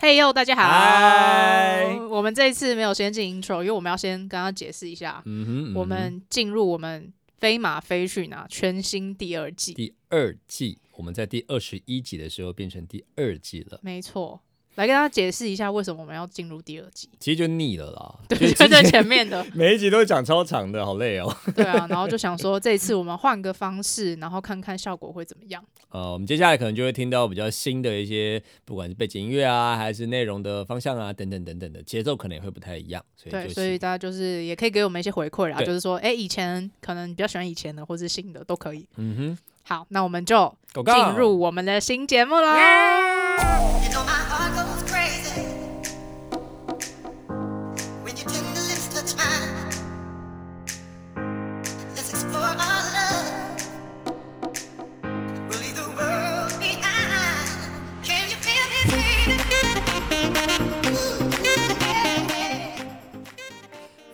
嘿呦，大家好!我们这一次没有先进 intro，因为我们要先跟他解释一下。嗯哼，嗯哼，我们进入我们飞马飞去哪全新第二季。第二季，我们在第二十一集的时候变成第二季了。没错。来跟大家解释一下，为什么我们要进入第二集？其实就腻了啦，对，就在前面的 每一集都讲超长的，好累哦。对啊，然后就想说这一次我们换个方式，然后看看效果会怎么样。呃，我们接下来可能就会听到比较新的一些，不管是背景音乐啊，还是内容的方向啊，等等等等的节奏，可能也会不太一样。所以对，所以大家就是也可以给我们一些回馈啦，就是说，哎，以前可能比较喜欢以前的，或是新的都可以。嗯哼，好，那我们就进入我们的新节目啦。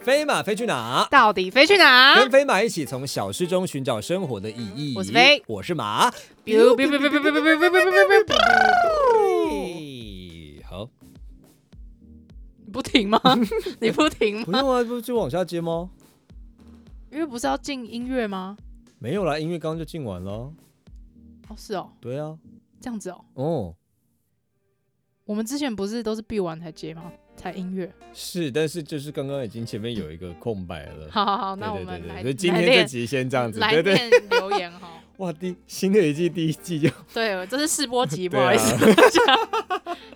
飞马飞去哪？到底飞去哪？跟飞马一起从小事中寻找生活的意义。我是飞，我是马。好，你不停吗？你不停吗？不用啊，不就往下接吗？因为不是要进音乐吗？没有啦，音乐刚刚就进完了。哦，是哦。对啊，这样子哦。哦。我们之前不是都是闭完才接吗？才音乐是，但是就是刚刚已经前面有一个空白了。好好好，那我们来，所以今天这集先这样子，来念留言哈。哇，第新的一季第一季就对，这是试播集，不好意思。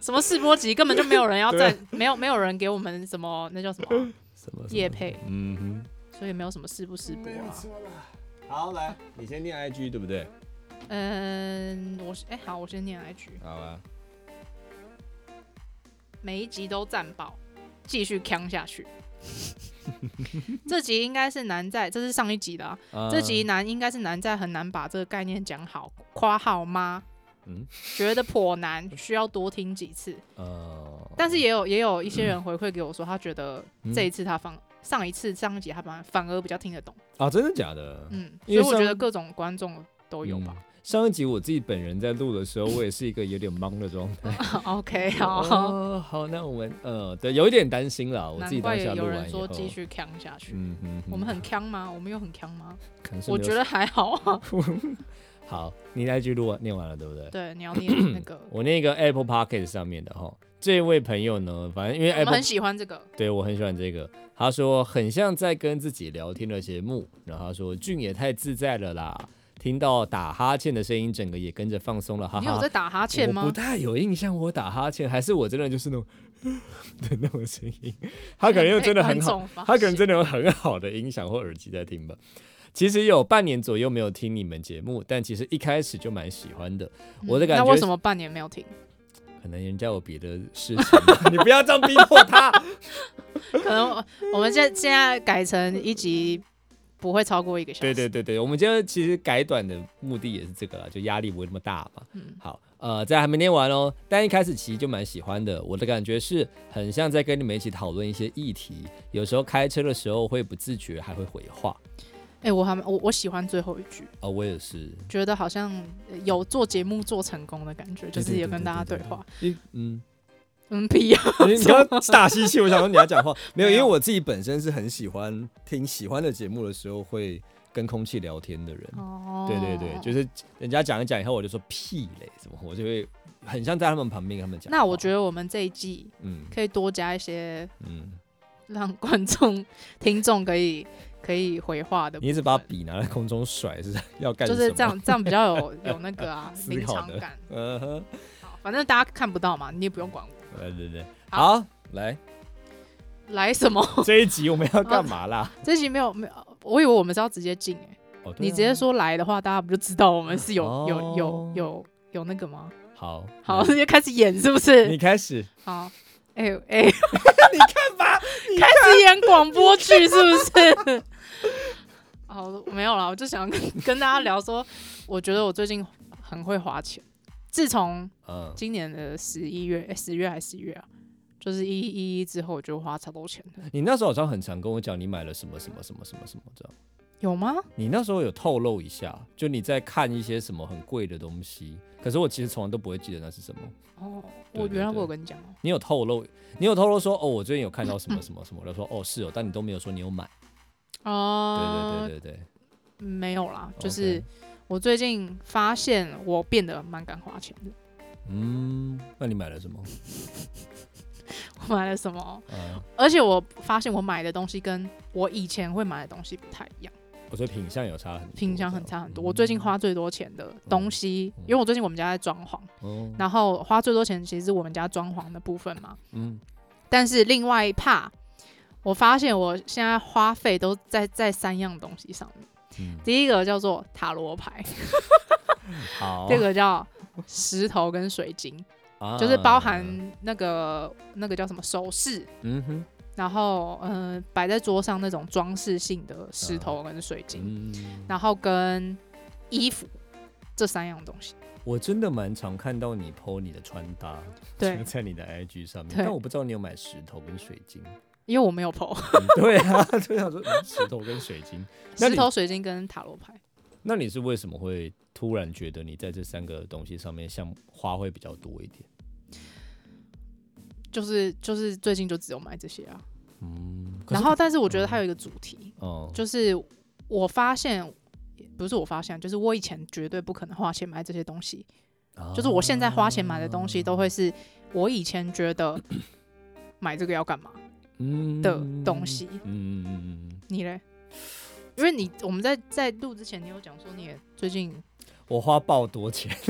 什么试播集？根本就没有人要在，没有没有人给我们什么，那叫什么什么叶配？嗯哼，所以没有什么试不试播啊。好，来，你先念 IG 对不对？嗯，我哎好，我先念 IG。好啊。每一集都赞爆，继续扛下去。这集应该是难在，这是上一集的啊。Uh, 这集难应该是难在很难把这个概念讲好。夸好吗？嗯，觉得颇难，需要多听几次。Uh, 但是也有也有一些人回馈给我说，他觉得这一次他放、嗯、上一次上一集他反反而比较听得懂。啊，真的假的？嗯，所以我觉得各种观众都有吧。上一集我自己本人在录的时候，我也是一个有点懵的状态。OK，好，哦，好，那我们呃，对，有一点担心了。我自己当下录完有人说继续扛下去。嗯嗯，我们很扛吗？我们有很扛吗？我觉得还好啊。好，你那句录完念完了，对不对？对，你要念 那个。我念一个 Apple Pocket 上面的哈，这位朋友呢，反正因为 Apple 我很喜欢这个，对我很喜欢这个。他说很像在跟自己聊天的节目，然后他说俊也太自在了啦。听到打哈欠的声音，整个也跟着放松了。哈哈，你有在打哈欠吗？我不太有印象，我打哈欠，还是我真的就是那种 的那种声音。他可能又真的很好，他可能真的有很好的音响或耳机在听吧。其实有半年左右没有听你们节目，但其实一开始就蛮喜欢的。我的感觉，那为什么半年没有听？可能人家有别的事情，你不要这样逼迫他。可能我们现现在改成一集。不会超过一个小时。对对对对，我们今天其实改短的目的也是这个啦，就压力不会那么大嘛。嗯，好，呃，这还没念完哦，但一开始其实就蛮喜欢的。我的感觉是很像在跟你们一起讨论一些议题，有时候开车的时候会不自觉还会回话。哎、欸，我还我我喜欢最后一句。哦，我也是，觉得好像有做节目做成功的感觉，就是有跟大家对话。嗯。嗯，屁呀！你你刚大吸气，我想说你要讲话，没有，因为我自己本身是很喜欢听喜欢的节目的时候，会跟空气聊天的人。哦，对对对，就是人家讲一讲以后，我就说屁嘞，什么，我就会很像在他们旁边跟他们讲。那我觉得我们这一季，嗯，可以多加一些，嗯，让观众、听众可以可以回话的。你一直把笔拿在空中甩，是要干？就是这样，这样比较有有那个啊，临场感。嗯哼，好，反正大家看不到嘛，你也不用管我。对对对，好，来，来什么？这一集我们要干嘛啦？这一集没有没有，我以为我们是要直接进哎。哦啊、你直接说来的话，大家不就知道我们是有、哦、有有有有那个吗？好，好，直接开始演是不是？你开始。好，哎、欸、哎，欸、你看吧，开始演广播剧是不是？好，没有了，我就想跟跟大家聊说，我觉得我最近很会花钱。自从今年的十一月，十、月还是十一月啊？就是一一一之后，就花超多钱。你那时候好像很常跟我讲，你买了什么什么什么什么什么这样。有吗？你那时候有透露一下，就你在看一些什么很贵的东西，可是我其实从来都不会记得那是什么。哦，我原来我有跟你讲哦。你有透露，你有透露说哦，我最近有看到什么什么什么，我说哦是哦，但你都没有说你有买。哦，对对对对对，没有啦，就是我最近发现我变得蛮敢花钱的。嗯，那你买了什么？我买了什么？嗯，而且我发现我买的东西跟我以前会买的东西不太一样。我觉得品相有差很多，品相很差很多。我最近花最多钱的东西，因为我最近我们家在装潢，然后花最多钱其实是我们家装潢的部分嘛。嗯。但是另外一 part，我发现我现在花费都在在三样东西上面。第一个叫做塔罗牌，好。第二个叫石头跟水晶，就是包含那个那个叫什么首饰。嗯哼。然后，嗯、呃，摆在桌上那种装饰性的石头跟水晶，嗯、然后跟衣服这三样东西，我真的蛮常看到你 po 你的穿搭，对，在你的 IG 上面，但我不知道你有买石头跟水晶，因为我没有 po。对啊，就想说石头跟水晶，石头、水晶跟塔罗牌。那你是为什么会突然觉得你在这三个东西上面，像花会比较多一点？就是就是最近就只有买这些啊，嗯，然后但是我觉得它有一个主题，哦、嗯，就是我发现不是我发现，就是我以前绝对不可能花钱买这些东西，啊、就是我现在花钱买的东西都会是我以前觉得 买这个要干嘛的东西，嗯嗯嗯嗯，你嘞？因为你我们在在录之前，你有讲说你也最近我花爆多钱。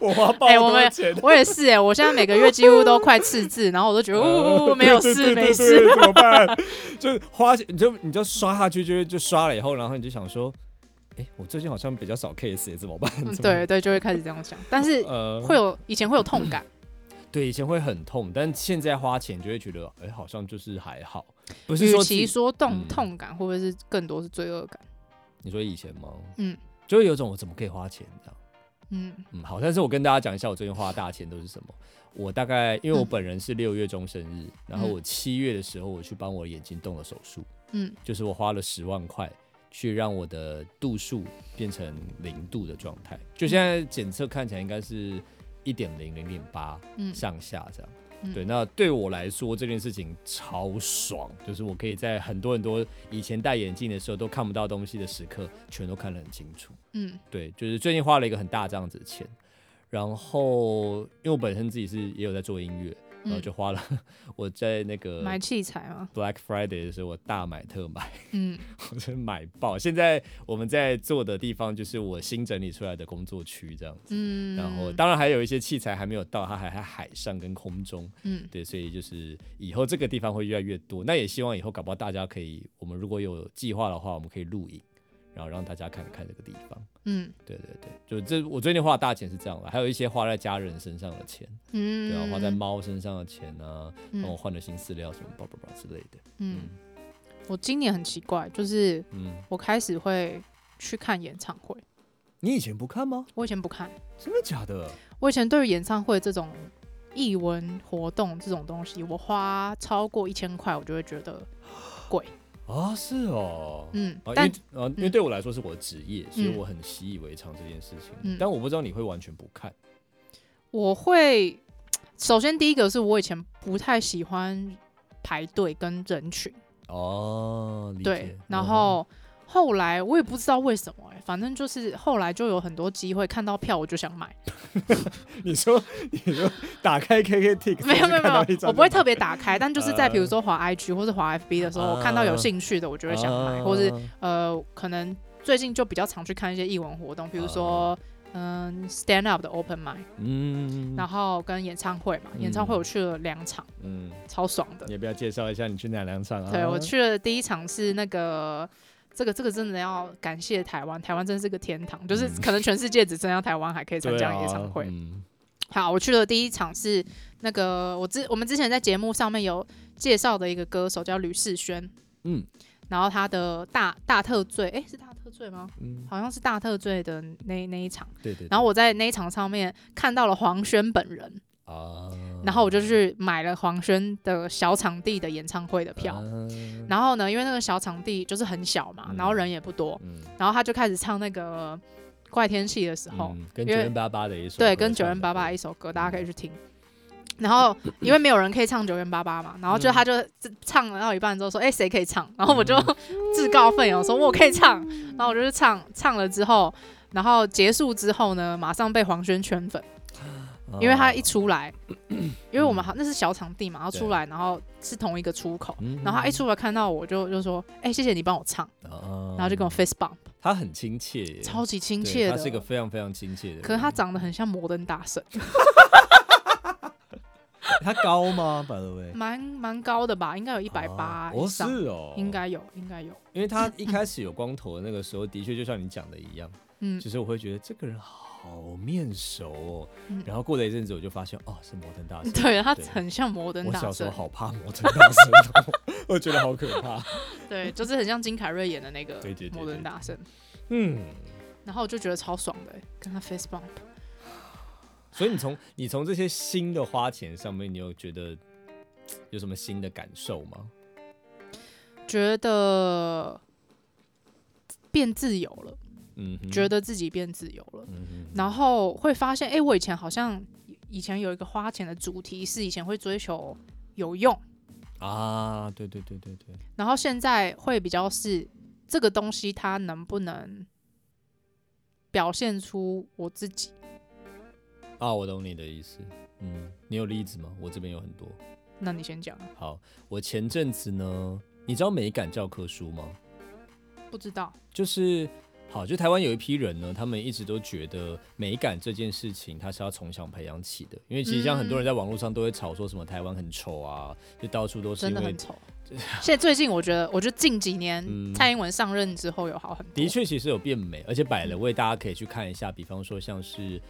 我花爆多钱，我也是哎，我现在每个月几乎都快赤字，然后我都觉得哦，没有事没事，怎么办？就花钱，你就你就刷下去，就就刷了以后，然后你就想说，哎，我最近好像比较少 case，怎么办？对对，就会开始这样想，但是会有以前会有痛感，对，以前会很痛，但现在花钱就会觉得，哎，好像就是还好，不是说，与其说痛痛感，会不会是更多是罪恶感？你说以前吗？嗯，就会有种我怎么可以花钱这样。嗯嗯，好，但是我跟大家讲一下，我最近花大钱都是什么。我大概因为我本人是六月中生日，嗯、然后我七月的时候我去帮我眼睛动了手术，嗯，就是我花了十万块去让我的度数变成零度的状态，就现在检测看起来应该是一点零零点八上下这样。对，那对我来说这件事情超爽，就是我可以在很多很多以前戴眼镜的时候都看不到东西的时刻，全都看得很清楚。嗯，对，就是最近花了一个很大这样子的钱，然后因为我本身自己是也有在做音乐。然后就花了，我在那个买器材嘛？Black Friday 的时候，我大买特买，嗯，我真买爆。现在我们在做的地方就是我新整理出来的工作区，这样子。嗯，然后当然还有一些器材还没有到，它还在海上跟空中。嗯，对，所以就是以后这个地方会越来越多。那也希望以后搞不好大家可以，我们如果有计划的话，我们可以录影。然后让大家看看这个地方，嗯，对对对，就这我最近花的大钱是这样的，还有一些花在家人身上的钱，嗯，对啊，花在猫身上的钱啊，然后换了新饲料什么叭叭叭之类的，嗯，我今年很奇怪，就是，嗯，我开始会去看演唱会，你以前不看吗？我以前不看，真的假的？我以前对于演唱会这种艺文活动这种东西，我花超过一千块，我就会觉得贵。啊，是哦，嗯，啊，因为啊，因为对我来说是我的职业，所以我很习以为常这件事情。但我不知道你会完全不看。我会，首先第一个是我以前不太喜欢排队跟人群。哦，对，然后。后来我也不知道为什么哎、欸，反正就是后来就有很多机会看到票我就想买。你说你说打开 KKTIX 没有没有没有，我不会特别打开，但就是在比如说滑 IG 或是滑 FB 的时候，我看到有兴趣的我就会想买，或是呃可能最近就比较常去看一些艺文活动，比如说嗯 Stand Up 的 Open Mic，嗯，然后跟演唱会嘛，演唱会我去了两场，嗯，超爽的。你要不要介绍一下你去哪两场啊？对，我去了第一场是那个。这个这个真的要感谢台湾，台湾真是个天堂，就是可能全世界只剩下台湾还可以参加演唱会。嗯、好，我去了第一场是那个我之我们之前在节目上面有介绍的一个歌手叫吕世轩，嗯，然后他的大大特醉，诶，是大特醉吗？嗯，好像是大特醉的那那一场。对，对对。然后我在那一场上面看到了黄轩本人啊。然后我就去买了黄轩的小场地的演唱会的票。然后呢，因为那个小场地就是很小嘛，然后人也不多，然后他就开始唱那个怪天气的时候，跟九零八八的一首对，跟九零八八一首歌，大家可以去听。然后因为没有人可以唱九零八八嘛，然后就他就唱了到一半之后说：“哎，谁可以唱？”然后我就自告奋勇说：“我可以唱。”然后我就去唱，唱了之后，然后结束之后呢，马上被黄轩圈粉，因为他一出来，因为我们好那是小场地嘛，然后出来，然后是同一个出口，然后他一出来看到我就就说：“哎，谢谢你帮我唱。”然后就跟我 face bump，他很亲切，超级亲切的，他是一个非常非常亲切的，可是他长得很像摩登大神。他高吗？By the way，蛮蛮高的吧，应该有一百八以上。是哦，应该有，应该有。因为他 一开始有光头的那个时候，的确就像你讲的一样，嗯，其实我会觉得这个人好面熟哦。然后过了一阵子，我就发现哦，是摩登大神。对，他很像摩登大神。我小时候好怕摩登大神，我觉得好可怕。对，就是很像金凯瑞演的那个摩登大神。嗯，然后我就觉得超爽的，跟他 face bump。所以你从你从这些新的花钱上面，你有觉得有什么新的感受吗？觉得变自由了，嗯，觉得自己变自由了，嗯，然后会发现，哎、欸，我以前好像以前有一个花钱的主题是以前会追求有用啊，对对对对对，然后现在会比较是这个东西它能不能表现出我自己。啊，我懂你的意思。嗯，你有例子吗？我这边有很多。那你先讲。好，我前阵子呢，你知道美感教科书吗？不知道。就是，好，就台湾有一批人呢，他们一直都觉得美感这件事情，它是要从小培养起的。因为其实像很多人在网络上都会吵说什么台湾很丑啊，就到处都是因为。真的很丑。现在最近我觉得，我觉得近几年、嗯、蔡英文上任之后有好很多。的确，其实有变美，而且摆了位，大家可以去看一下。比方说，像是。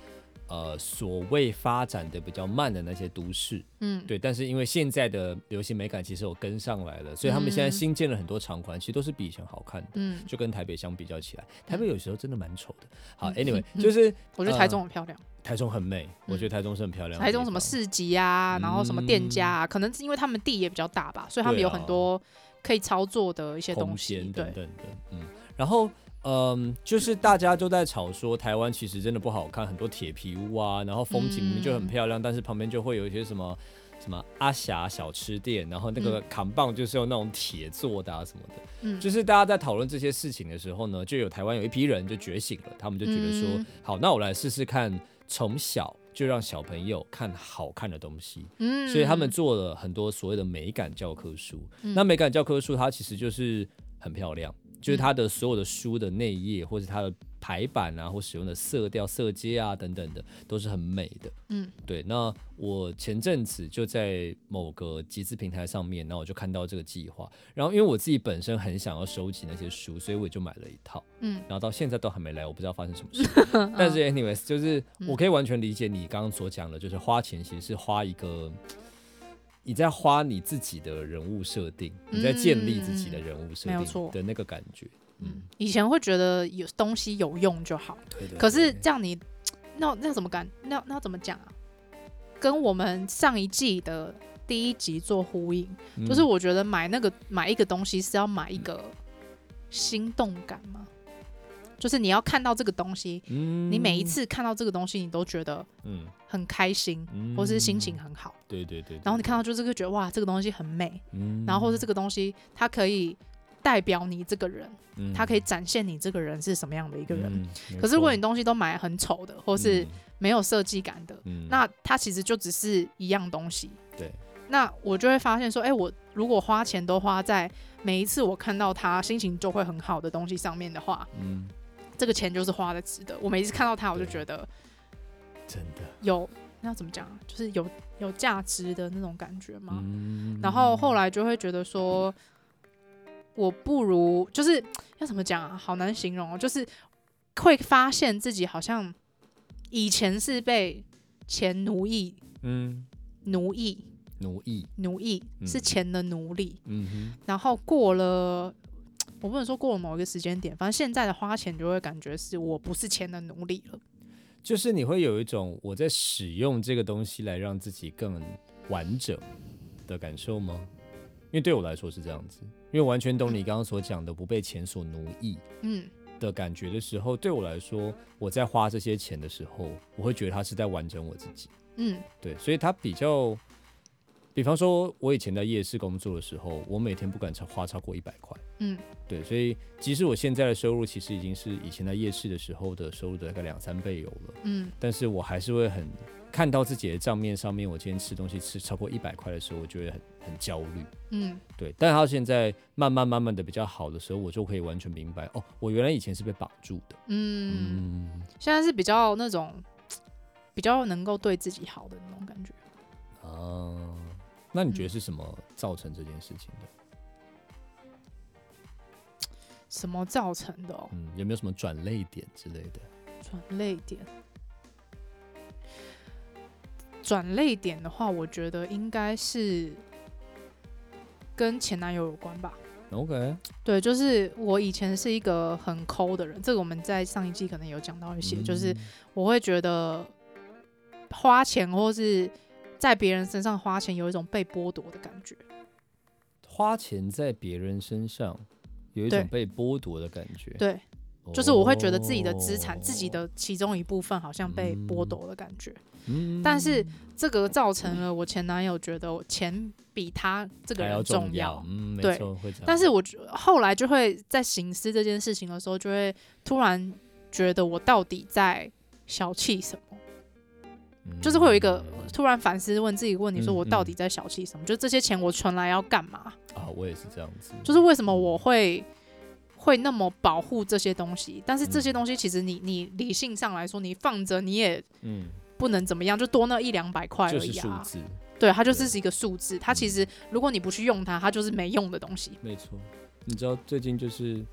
呃，所谓发展的比较慢的那些都市，嗯，对，但是因为现在的流行美感其实有跟上来了，所以他们现在新建了很多场馆，其实都是比以前好看的，嗯，就跟台北相比较起来，台北有时候真的蛮丑的。好，Anyway，就是 我觉得台中很漂亮，台中很美，我觉得台中是很漂亮。台中什么市集啊，然后什么店家啊，可能是因为他们地也比较大吧，所以他们有很多可以操作的一些东西等等的，嗯，然后。嗯，就是大家都在吵说台湾其实真的不好看，很多铁皮屋啊，然后风景明明就很漂亮，嗯、但是旁边就会有一些什么什么阿霞小吃店，然后那个扛棒就是用那种铁做的啊什么的。嗯，就是大家在讨论这些事情的时候呢，就有台湾有一批人就觉醒了，他们就觉得说，嗯、好，那我来试试看，从小就让小朋友看好看的东西。嗯，所以他们做了很多所谓的美感教科书。嗯、那美感教科书它其实就是很漂亮。就是它的所有的书的内页，或者它的排版啊，或使用的色调、色阶啊等等的，都是很美的。嗯，对。那我前阵子就在某个集资平台上面，然后我就看到这个计划。然后因为我自己本身很想要收集那些书，所以我就买了一套。嗯，然后到现在都还没来，我不知道发生什么事。但是 anyways，就是我可以完全理解你刚刚所讲的，就是花钱其实是花一个。你在花你自己的人物设定，你在建立自己的人物设定的那个感觉。嗯，以前会觉得有东西有用就好，对对。可是这样你那那怎么干？那那怎么讲啊？跟我们上一季的第一集做呼应，就是我觉得买那个买一个东西是要买一个心动感吗？就是你要看到这个东西，嗯、你每一次看到这个东西，你都觉得嗯很开心，嗯、或是心情很好。对对对。然后你看到就是会觉得哇，这个东西很美，嗯、然后或是这个东西它可以代表你这个人，嗯、它可以展现你这个人是什么样的一个人。嗯、可是如果你东西都买很丑的，或是没有设计感的，嗯、那它其实就只是一样东西。对。那我就会发现说，哎、欸，我如果花钱都花在每一次我看到它心情就会很好的东西上面的话，嗯。这个钱就是花的值得。我每次看到它，我就觉得真的有，那要怎么讲？就是有有价值的那种感觉嘛。嗯、然后后来就会觉得说，我不如就是要怎么讲啊？好难形容哦。就是会发现自己好像以前是被钱奴役，嗯，奴役，奴役，奴役是钱的奴隶。嗯哼。然后过了。我不能说过了某一个时间点，反正现在的花钱就会感觉是我不是钱的奴隶了。就是你会有一种我在使用这个东西来让自己更完整的感受吗？因为对我来说是这样子，因为完全懂你刚刚所讲的不被钱所奴役，嗯的感觉的时候，对我来说，我在花这些钱的时候，我会觉得它是在完整我自己，嗯，对，所以它比较。比方说，我以前在夜市工作的时候，我每天不敢超花超过一百块。嗯，对，所以即使我现在的收入其实已经是以前在夜市的时候的收入的大概两三倍有了。嗯，但是我还是会很看到自己的账面上面，我今天吃东西吃超过一百块的时候，我觉得很很焦虑。嗯，对，但他现在慢慢慢慢的比较好的时候，我就可以完全明白，哦，我原来以前是被绑住的。嗯，嗯，现在是比较那种比较能够对自己好的那种感觉。啊。那你觉得是什么造成这件事情的？什么造成的喔？嗯，有没有什么转泪点之类的？转泪点，转泪点的话，我觉得应该是跟前男友有关吧。OK，对，就是我以前是一个很抠的人，这个我们在上一季可能有讲到一些，嗯，就是我会觉得花钱或是。在别人身上花钱，有一种被剥夺的感觉。花钱在别人身上，有一种被剥夺的感觉。对，就是我会觉得自己的资产、哦，自己的其中一部分好像被剥夺的感觉。嗯。但是这个造成了我前男友觉得钱比他这个人重要。重要嗯，对。但是我后来就会在行思这件事情的时候，就会突然觉得我到底在小气什么？就是会有一个突然反思，问自己问你：说我到底在小气什么？嗯嗯、就这些钱我存来要干嘛？啊，我也是这样子。就是为什么我会会那么保护这些东西？但是这些东西其实你你理性上来说，你放着你也嗯不能怎么样，就多那一两百块而已啊。对，它就是一个数字。它其实如果你不去用它，它就是没用的东西。没错，你知道最近就是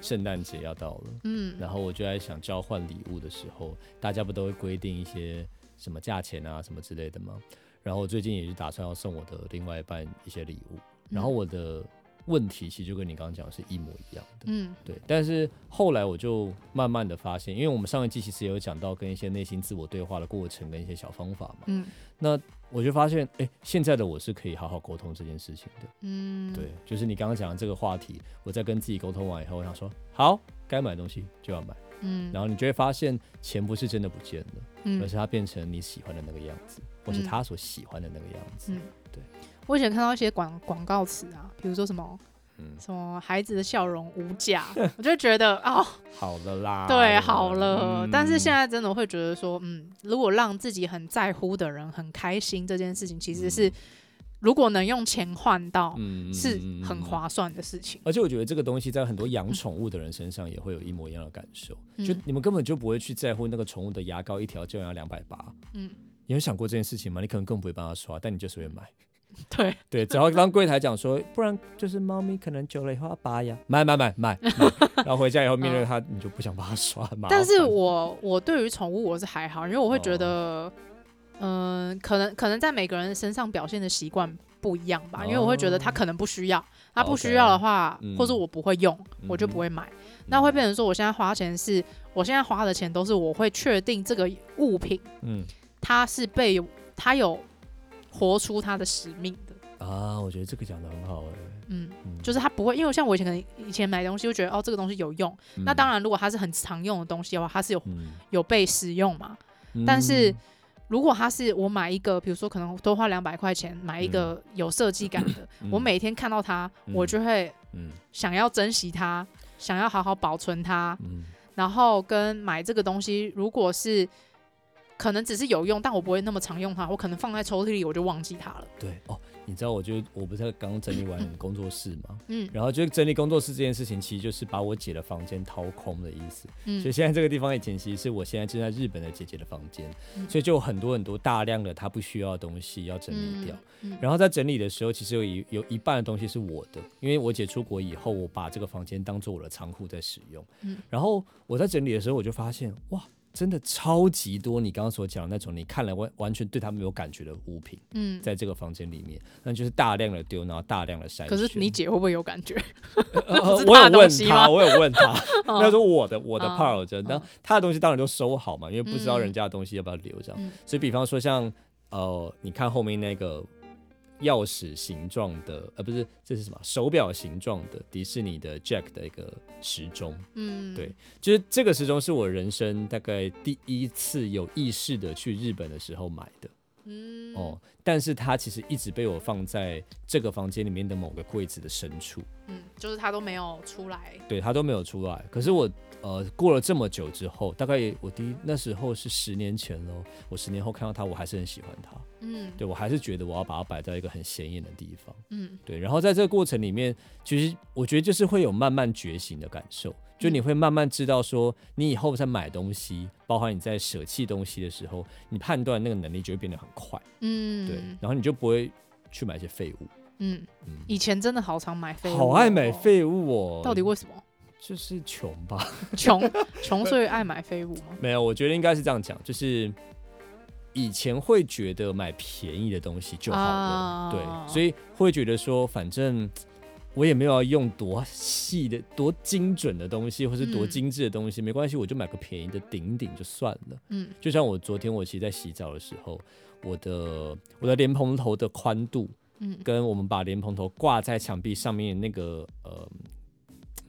圣诞节要到了，嗯，然后我就在想交换礼物的时候，大家不都会规定一些。什么价钱啊，什么之类的吗？然后我最近也是打算要送我的另外一半一些礼物，然后我的问题其实就跟你刚刚讲的是一模一样的，嗯，对。但是后来我就慢慢的发现，因为我们上一季其实也有讲到跟一些内心自我对话的过程跟一些小方法嘛，嗯，那我就发现，哎，现在的我是可以好好沟通这件事情的，嗯，对，就是你刚刚讲的这个话题，我在跟自己沟通完以后，我想说，好，该买东西就要买。嗯，然后你就会发现，钱不是真的不见了，嗯，而是它变成你喜欢的那个样子，或是他所喜欢的那个样子。嗯，对。我以前看到一些广广告词啊，比如说什么，嗯，什么孩子的笑容无价，我就觉得哦，好了啦，对，好了。嗯。但是现在真的会觉得说，嗯，如果让自己很在乎的人很开心，这件事情其实是。嗯如果能用钱换到，是很划算的事情。而且我觉得这个东西在很多养宠物的人身上也会有一模一样的感受。就你们根本就不会去在乎那个宠物的牙膏一条就要两百八。嗯，你有想过这件事情吗？你可能更不会帮他刷，但你就随便买。对 对，只要当柜台讲说，不然就是猫咪可能久了以后要拔牙，买买买买，买，然后回家以后面对它，你就不想帮他刷。但是我我对于宠物我是还好，因为我会觉得。哦嗯，可能可能在每个人身上表现的习惯不一样吧，因为我会觉得他可能不需要，他不需要的话，或者我不会用，我就不会买。那会变成说，我现在花钱是，我现在花的钱都是我会确定这个物品，嗯，它是被它有活出它的使命的。啊。我觉得这个讲的很好哎，嗯，就是他不会，因为像我以前可能以前买东西，就觉得哦这个东西有用，那当然如果它是很常用的东西的话，它是有有被使用嘛，但是。如果他是我买一个，比如说可能多花两百块钱买一个有设计感的，嗯，我每天看到它，嗯，我就会想要珍惜它，嗯，想要好好保存它，嗯，然后跟买这个东西，如果是可能只是有用，但我不会那么常用它，我可能放在抽屉里我就忘记它了。对哦。你知道，我就我不是刚整理完工作室嘛，嗯，然后就整理工作室这件事情，其实就是把我姐的房间掏空的意思，嗯，所以现在这个地方以前其实是我现在正在日本的姐姐的房间，嗯，所以就有很多很多大量的她不需要的东西要整理掉，嗯，然后在整理的时候，其实有一有一半的东西是我的，因为我姐出国以后，我把这个房间当做我的仓库在使用，嗯，然后我在整理的时候，我就发现哇。真的超级多，你刚刚所讲的那种，你看了完完全对他没有感觉的物品，嗯，在这个房间里面，那就是大量的丢，然后大量的筛选。可是你姐会不会有感觉？呃、我有问他，我有问他，他说我的我的 part，真的，他的东西当然都收好嘛，因为不知道人家的东西要不要留这样。嗯、所以比方说像呃，你看后面那个。钥匙形状的，呃，不是，这是什么？手表形状的迪士尼的 Jack 的一个时钟。嗯，对，就是这个时钟是我人生大概第一次有意识的去日本的时候买的。嗯，哦，但是它其实一直被我放在这个房间里面的某个柜子的深处。嗯，就是它都没有出来。对，它都没有出来。可是我。呃，过了这么久之后，大概我第一那时候是十年前喽。我十年后看到它，我还是很喜欢它。嗯，对，我还是觉得我要把它摆在一个很显眼的地方。嗯，对。然后在这个过程里面，其实我觉得就是会有慢慢觉醒的感受，就你会慢慢知道说，你以后在买东西，包含你在舍弃东西的时候，你判断那个能力就会变得很快。嗯，对。然后你就不会去买一些废物。嗯嗯。以前真的好常买废物，好爱买废物哦。到底为什么？就是穷吧，穷 穷所以爱买废物吗？没有，我觉得应该是这样讲，就是以前会觉得买便宜的东西就好了，啊、对，所以会觉得说，反正我也没有要用多细的、多精准的东西，或是多精致的东西，嗯、没关系，我就买个便宜的顶顶就算了。嗯，就像我昨天我其实在洗澡的时候，我的我的莲蓬头的宽度，嗯，跟我们把莲蓬头挂在墙壁上面那个呃。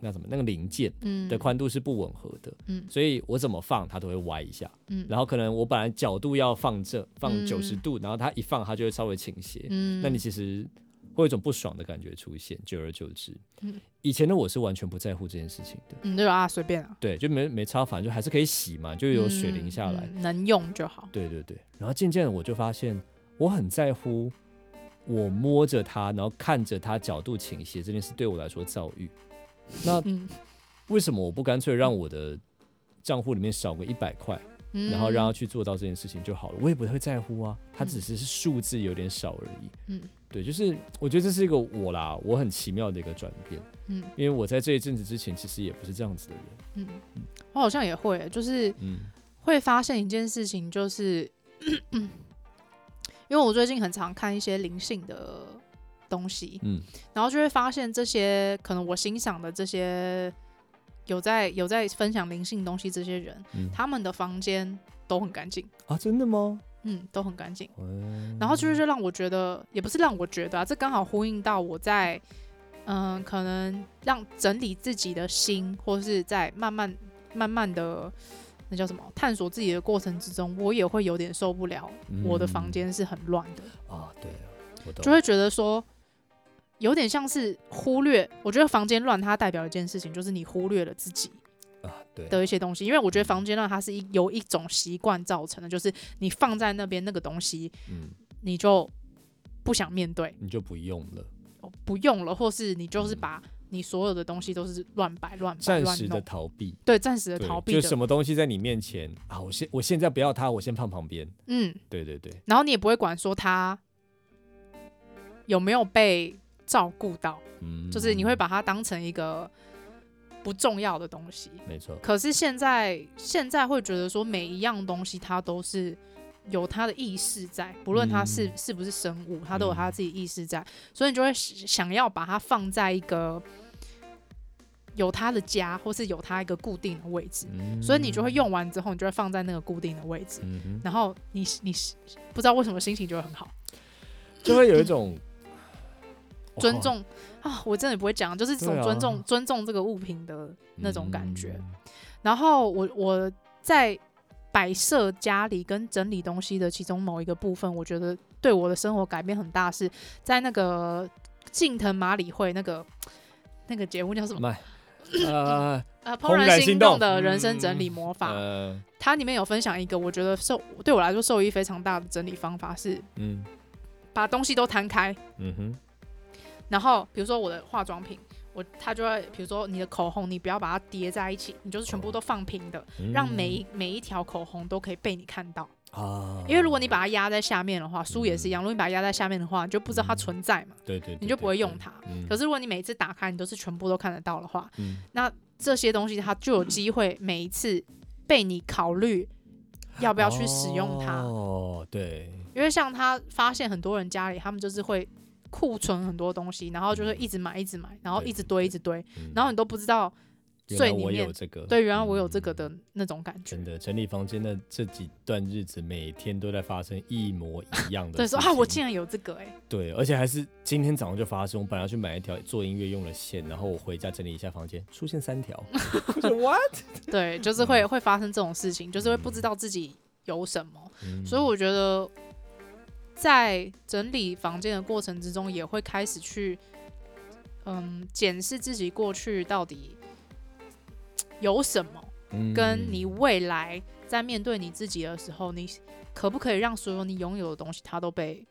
那什么，那个零件的宽度是不吻合的，嗯，所以我怎么放它都会歪一下，嗯，然后可能我本来角度要放这放九十度，嗯、然后它一放它就会稍微倾斜，嗯，那你其实会有一种不爽的感觉出现，久而久之，嗯，以前的我是完全不在乎这件事情的，嗯，就啊，随便啊，对，就没没差，反正就还是可以洗嘛，就有水淋下来，嗯、能用就好，对对对，然后渐渐的我就发现我很在乎，我摸着它，然后看着它角度倾斜这件事对我来说遭遇。那为什么我不干脆让我的账户里面少个一百块，然后让他去做到这件事情就好了？我也不会在乎啊，他只是是数字有点少而已。嗯，对，就是我觉得这是一个我啦，我很奇妙的一个转变。嗯，因为我在这一阵子之前其实也不是这样子的人。嗯，我好像也会，就是会发现一件事情，就是 因为我最近很常看一些灵性的。东西，嗯，然后就会发现这些可能我欣赏的这些有在有在分享灵性东西这些人，嗯，他们的房间都很干净啊，真的吗？嗯，都很干净。嗯，然后就是让我觉得，也不是让我觉得啊，这刚好呼应到我在嗯，呃，可能让整理自己的心，或是在慢慢慢慢的那叫什么探索自己的过程之中，我也会有点受不了，我的房间是很乱的，嗯，啊，对，我就会觉得说。有点像是忽略，我觉得房间乱，它代表一件事情，就是你忽略了自己啊，对。的一些东西。因为我觉得房间乱，它是一由一种习惯造成的，就是你放在那边那个东西，嗯，你就不想面对，你就不用了，不用了，或是你就是把你所有的东西都是乱摆乱摆，暂时的逃避，对，暂时的逃避，就什么东西在你面前啊，我现我现在不要它，我先放旁边，嗯，对对对，然后你也不会管说它有没有被。照顾到，嗯，就是你会把它当成一个不重要的东西，没错。可是现在，现在会觉得说，每一样东西它都是有它的意识在，不论它是是不是生物，它都有它自己意识在，所以你就会想要把它放在一个有它的家，或是有它一个固定的位置，所以你就会用完之后，你就会放在那个固定的位置，然后你你不知道为什么心情就会很好，就会有一种。尊重啊，我真的不会讲，就是这种尊重、啊、尊重这个物品的那种感觉。嗯、然后我我在摆设家里跟整理东西的其中某一个部分，我觉得对我的生活改变很大，是在那个近藤麻里惠那个那个节目叫什么？呃 呃，怦然心动的人生整理魔法。嗯呃、它里面有分享一个我觉得受对我来说受益非常大的整理方法是，嗯，把东西都摊开。嗯哼。然后，比如说我的化妆品，我它就会，比如说你的口红，你不要把它叠在一起，你就是全部都放平的，让每一每一条口红都可以被你看到啊。因为如果你把它压在下面的话，书也是一样，如果你把它压在下面的话，你就不知道它存在嘛。对对。你就不会用它。嗯、可是如果你每次打开，你都是全部都看得到的话，嗯、那这些东西它就有机会每一次被你考虑要不要去使用它。哦，对，因为像他发现很多人家里，他们就是会库存很多东西，然后就是一直买，一直买，然后一直堆，一直堆，然后你都不知道。最里面这个对，原来我有这个的那种感觉。真的，整理房间的这几段日子，每天都在发生一模一样的。对，说啊，我竟然有这个哎、欸。对，而且还是今天早上就发生。我本来要去买一条做音乐用的线，然后我回家整理一下房间，出现三条。What？对，就是会会发生这种事情，就是会不知道自己有什么。嗯、所以我觉得，在整理房间的过程之中，也会开始去嗯检视自己过去到底。有什么？跟你未来在面对你自己的时候，你可不可以让所有你拥有的东西，它都被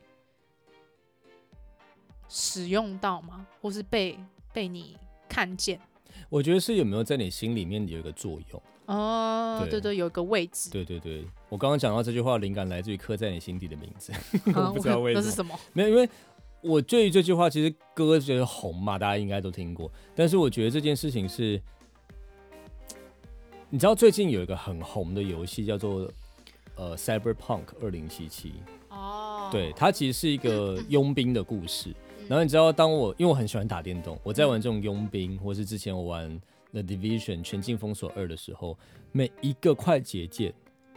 使用到吗？或是被被你看见？我觉得是有没有在你心里面有一个作用？哦，对对，有一个位置。对对对，我刚刚讲到这句话，灵感来自于刻在你心底的名字，我不知道为什么。这是什么？没有，因为我对于这句话，其实歌觉得红嘛，大家应该都听过。但是我觉得这件事情是。你知道最近有一个很红的游戏叫做呃 Cyberpunk 二零七七哦，对，它其实是一个 佣兵的故事。然后你知道，当我因为我很喜欢打电动，我在玩这种佣兵，或是之前我玩 The Division 全境封锁二的时候，每一个快捷键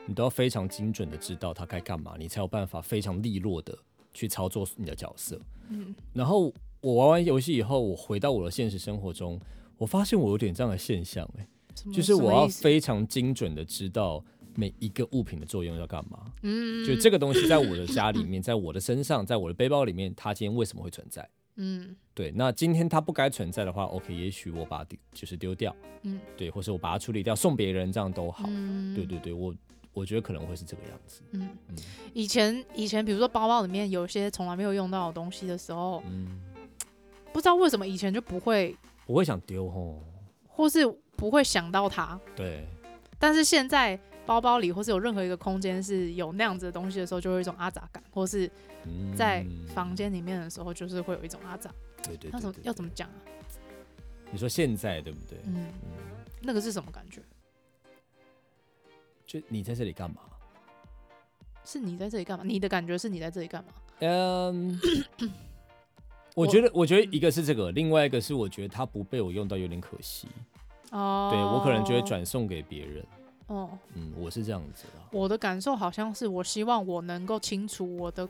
你都要非常精准的知道它该干嘛，你才有办法非常利落的去操作你的角色。嗯，然后我玩完游戏以后，我回到我的现实生活中，我发现我有点这样的现象，欸，就是我要非常精准的知道每一个物品的作用要干嘛。嗯，就这个东西在我的家里面，在我的身上，在我的背包里面，它今天为什么会存在？嗯，对。那今天它不该存在的话，OK，也许我把它就是丢掉。嗯，对，或是我把它处理掉，送别人，这样都好。嗯，对对对，我我觉得可能会是这个样子。嗯嗯，以前以前比如说包包里面有些从来没有用到的东西的时候，嗯，不知道为什么以前就不会不会想丢吼，或是。不会想到它，对。但是现在包包里或是有任何一个空间是有那样子的东西的时候，就会有一种阿杂感，或是在房间里面的时候，就是会有一种阿杂。对对，那怎么要怎么讲啊？你说现在对不对？嗯，那个是什么感觉？就你在这里干嘛？是你在这里干嘛？你的感觉是你在这里干嘛？嗯，我觉得，我觉得一个是这个，另外一个是我觉得它不被我用到有点可惜。哦，对，我可能就会转送给别人。哦，嗯，我是这样子的。我的感受好像是，我希望我能够清楚我的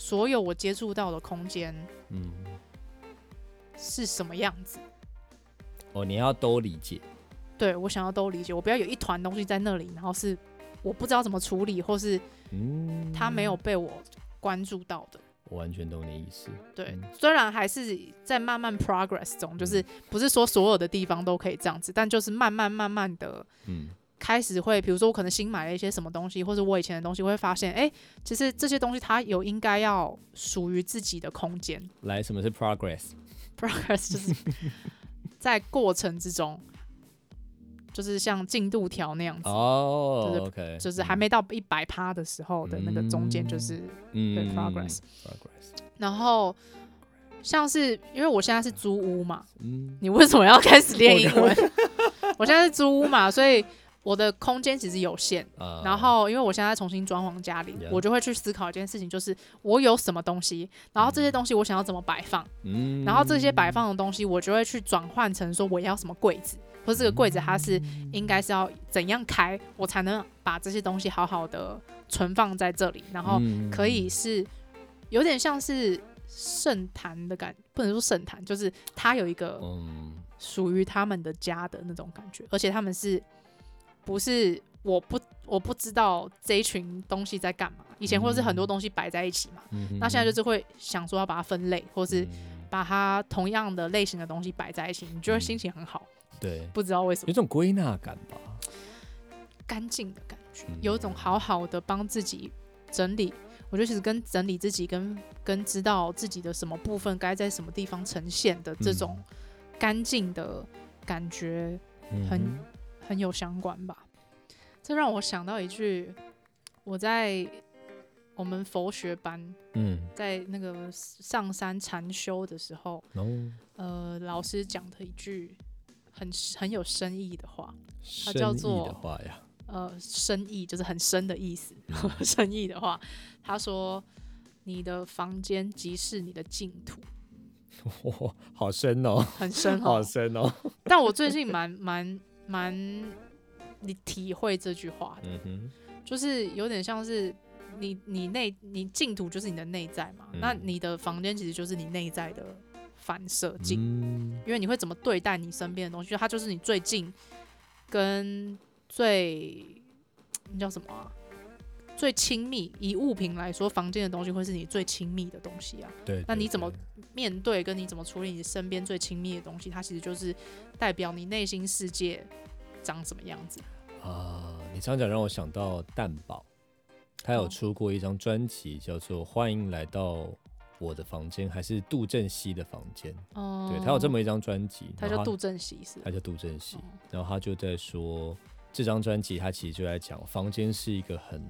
所有我接触到的空间，嗯，是什么样子。哦，你要都理解。对，我想要都理解，我不要有一团东西在那里，然后是我不知道怎么处理，或是嗯，他没有被我关注到的。我完全懂你意思。对，虽然还是在慢慢 progress 中，就是不是说所有的地方都可以这样子，但就是慢慢慢慢的，嗯，开始会，比如说我可能新买了一些什么东西，或者我以前的东西，我会发现，哎，其实这些东西它有应该要属于自己的空间。来，什么是 progress？progress 就是 在过程之中。就是像进度条那样子哦，就是 OK，就是还没到一百趴的时候的那个中间，就是对 progress。然后像是因为我现在是租屋嘛，你为什么要开始练英文？我现在是租屋嘛，所以我的空间其实有限。然后因为我现在重新装潢家里，我就会去思考一件事情，就是我有什么东西，然后这些东西我想要怎么摆放，然后这些摆放的东西我就会去转换成说我要什么柜子。或是这个柜子，它是应该是要怎样开，我才能把这些东西好好的存放在这里，然后可以是有点像是圣坛的感，不能说圣坛，就是它有一个属于他们的家的那种感觉，而且他们是不是我不我不知道这一群东西在干嘛？以前或者是很多东西摆在一起嘛，那现在就是会想说要把它分类，或是把它同样的类型的东西摆在一起，你觉得心情很好。对，不知道为什么有种归纳感吧，干净的感觉，有一种好好的帮自己整理。我觉得其实跟整理自己跟，跟跟知道自己的什么部分该在什么地方呈现的这种干净的感觉很，很、嗯、很有相关吧。这让我想到一句，我在我们佛学班，嗯，在那个上山禅修的时候，哦、呃，老师讲的一句。很很有深意的话，它叫做呃深意，就是很深的意思。深意的话，他说你的房间即是你的净土。哇，好深哦，很深哦，好深哦。但我最近蛮蛮蛮，你体会这句话的，嗯，就是有点像是你你内你净土就是你的内在嘛，嗯、那你的房间其实就是你内在的反射镜，嗯、因为你会怎么对待你身边的东西，它就是你最近跟最那叫什么啊？最亲密，以物品来说，房间的东西会是你最亲密的东西啊。对。那你怎么面对，跟你怎么处理你身边最亲密的东西，它其实就是代表你内心世界长什么样子。啊、呃，你这样讲让我想到蛋宝，他有出过一张专辑，叫做《欢迎来到我的房间》，还是杜振熙的房间？哦、嗯。对，他有这么一张专辑，他叫杜振熙是？他叫杜振熙，嗯、然后他就在说，这张专辑他其实就在讲房间是一个很。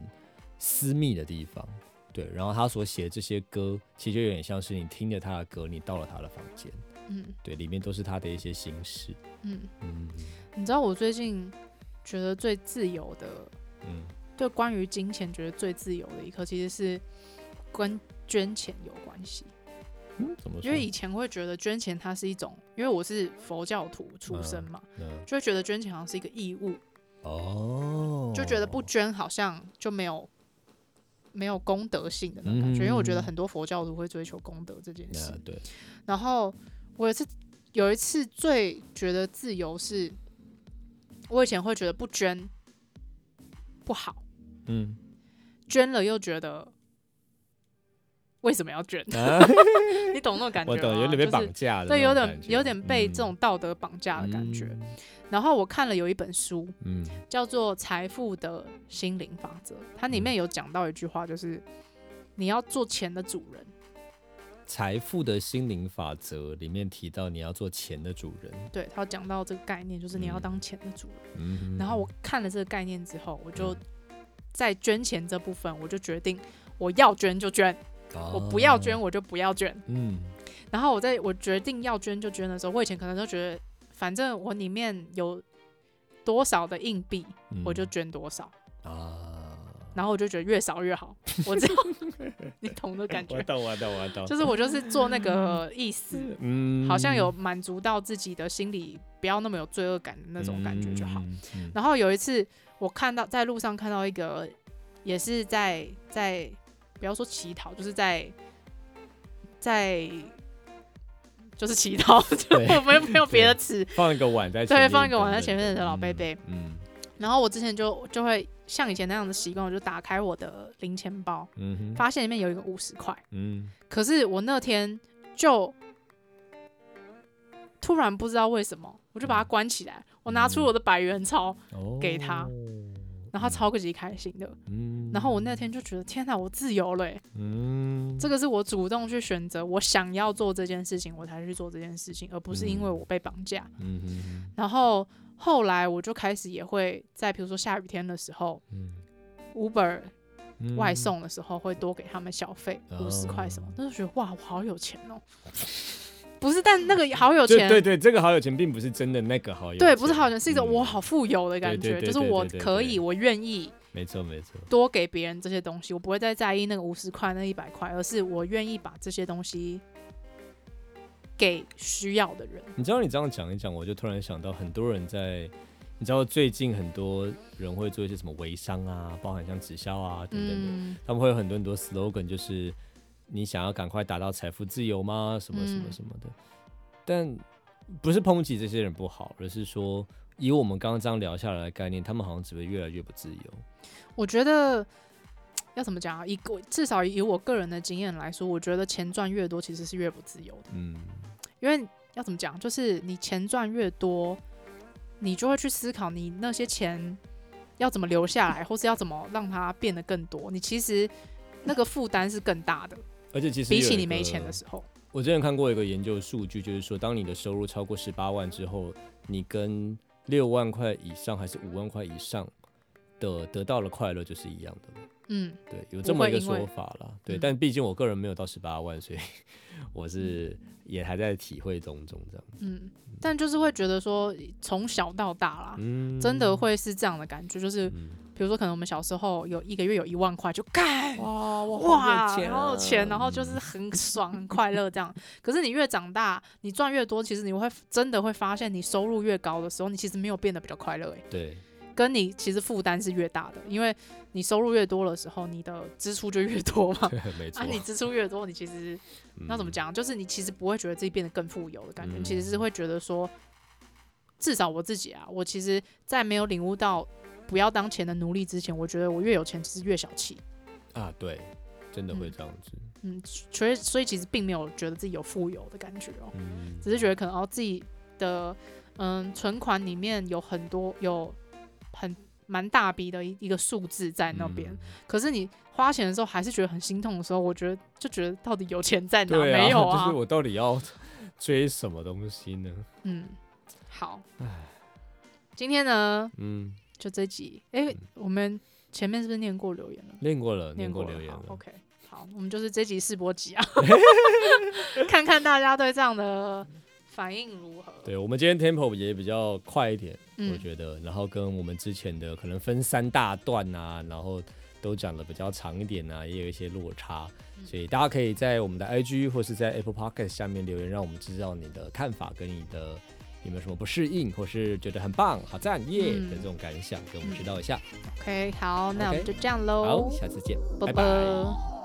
私密的地方，对，然后他所写的这些歌，其实就有点像是你听着他的歌，你到了他的房间，嗯，对，里面都是他的一些心事，嗯嗯。你知道我最近觉得最自由的，嗯，对，关于金钱觉得最自由的一刻，其实是跟捐钱有关系。嗯，怎么？因为以前会觉得捐钱它是一种，因为我是佛教徒出身嘛，嗯嗯、就会觉得捐钱好像是一个义务，哦，就觉得不捐好像就没有。没有功德性的那种感觉，嗯、因为我觉得很多佛教徒会追求功德这件事。对。然后我有一次有一次最觉得自由是，我以前会觉得不捐不好，嗯，捐了又觉得为什么要捐？啊、你懂那种感觉吗？我懂，有点被绑架的，对，有点有点被这种道德绑架的感觉。嗯然后我看了有一本书，嗯，叫做《财富的心灵法则》，它里面有讲到一句话，就是你要做钱的主人。财富的心灵法则里面提到你要做钱的主人，对，他讲到这个概念，就是你要当钱的主人。嗯，然后我看了这个概念之后，我就在捐钱这部分，我就决定我要捐就捐，哦，我不要捐我就不要捐。嗯，然后我在我决定要捐就捐的时候，我以前可能都觉得。反正我里面有多少的硬币，嗯、我就捐多少啊，然后我就觉得越少越好。我知道你懂的感觉，我懂，我懂，我懂。就是我就是做那个意思，嗯，好像有满足到自己的心里，不要那么有罪恶感的那种感觉就好。嗯嗯、然后有一次我看到在路上看到一个，也是在在不要说乞讨，就是在在。就是乞讨，就没有没有别的词。放一个碗在前面，对，放一个碗在前面的老贝贝。嗯，然后我之前就就会像以前那样的习惯，我就打开我的零钱包，发现里面有一个五十块，嗯，可是我那天就突然不知道为什么，我就把它关起来，我拿出我的百元钞给他。然后他超级开心的，嗯，然后我那天就觉得天哪，我自由了，嗯，这个是我主动去选择，我想要做这件事情，我才去做这件事情，而不是因为我被绑架，嗯嗯，然后后来我就开始也会在比如说下雨天的时候，嗯，Uber 外送的时候会多给他们小费五十块什么，那就觉得哇，我好有钱哦。不是，但那个好有钱，对对，这个好有钱，并不是真的那个好有钱，对，不是好有钱，是一种我好富有的感觉，就是我可以，我愿意，没错没错，多给别人这些东西，我不会再在意那个五十块、那一百块，而是我愿意把这些东西给需要的人。你知道，你这样讲一讲，我就突然想到，很多人在，你知道，最近很多人会做一些什么微商啊，包含像直销啊等等的，嗯、他们会有很多很多 slogan，就是。你想要赶快达到财富自由吗？什么什么什么的，嗯、但不是抨击这些人不好，而是说以我们刚刚这样聊下来的概念，他们好像只会越来越不自由。我觉得要怎么讲啊？以个至少以我个人的经验来说，我觉得钱赚越多，其实是越不自由的。嗯，因为要怎么讲，就是你钱赚越多，你就会去思考你那些钱要怎么留下来，或是要怎么让它变得更多。你其实那个负担是更大的。而且其实比起你没钱的时候，我之前看过一个研究数据，就是说，当你的收入超过十八万之后，你跟六万块以上还是五万块以上的得到了快乐就是一样的。嗯，对，有这么一个说法啦。对，但毕竟我个人没有到十八万，所以 我是也还在体会当中这样。嗯，但就是会觉得说，从小到大啦，嗯，真的会是这样的感觉，就是比如说可能我们小时候有一个月有一万块，就干哇哇，然后钱，然后就是很爽很快乐这样。可是你越长大，你赚越多，其实你会真的会发现，你收入越高的时候，你其实没有变得比较快乐哎。对。跟你其实负担是越大的，因为你收入越多的时候，你的支出就越多嘛。对，没错。啊，你支出越多，你其实那怎么讲？就是你其实不会觉得自己变得更富有的感觉，嗯、其实是会觉得说，至少我自己啊，我其实，在没有领悟到不要当钱的奴隶之前，我觉得我越有钱，其实越小气。啊，对，真的会这样子。嗯，所以所以其实并没有觉得自己有富有的感觉哦、喔，嗯、只是觉得可能哦自己的嗯存款里面有很多有。很蛮大笔的一一个数字在那边，嗯、可是你花钱的时候还是觉得很心痛的时候，我觉得就觉得到底有钱在哪？啊、没有 啊？就是我到底要追什么东西呢？嗯，好，唉今天呢，嗯，就这集，哎、我们前面是不是念过留言了？念过了，念过留言了。OK，好，我们就是这集试播集啊，看看大家对这样的。反应如何？对，我们今天 tempo 也比较快一点，嗯、我觉得，然后跟我们之前的可能分三大段啊，然后都讲的比较长一点啊，也有一些落差，嗯、所以大家可以在我们的 IG 或是在 Apple Podcast 下面留言，让我们知道你的看法跟你的有没有什么不适应，或是觉得很棒、好赞耶、yeah、的这种感想，给我们知道一下。OK，好，那我们就这样喽，好，下次见，拜拜。